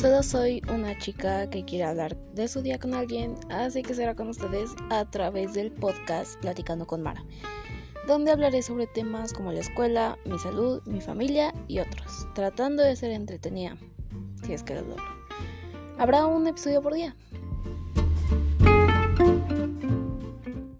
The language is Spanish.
Solo soy una chica que quiere hablar de su día con alguien, así que será con ustedes a través del podcast Platicando con Mara, donde hablaré sobre temas como la escuela, mi salud, mi familia y otros, tratando de ser entretenida, si es que lo logro. Habrá un episodio por día.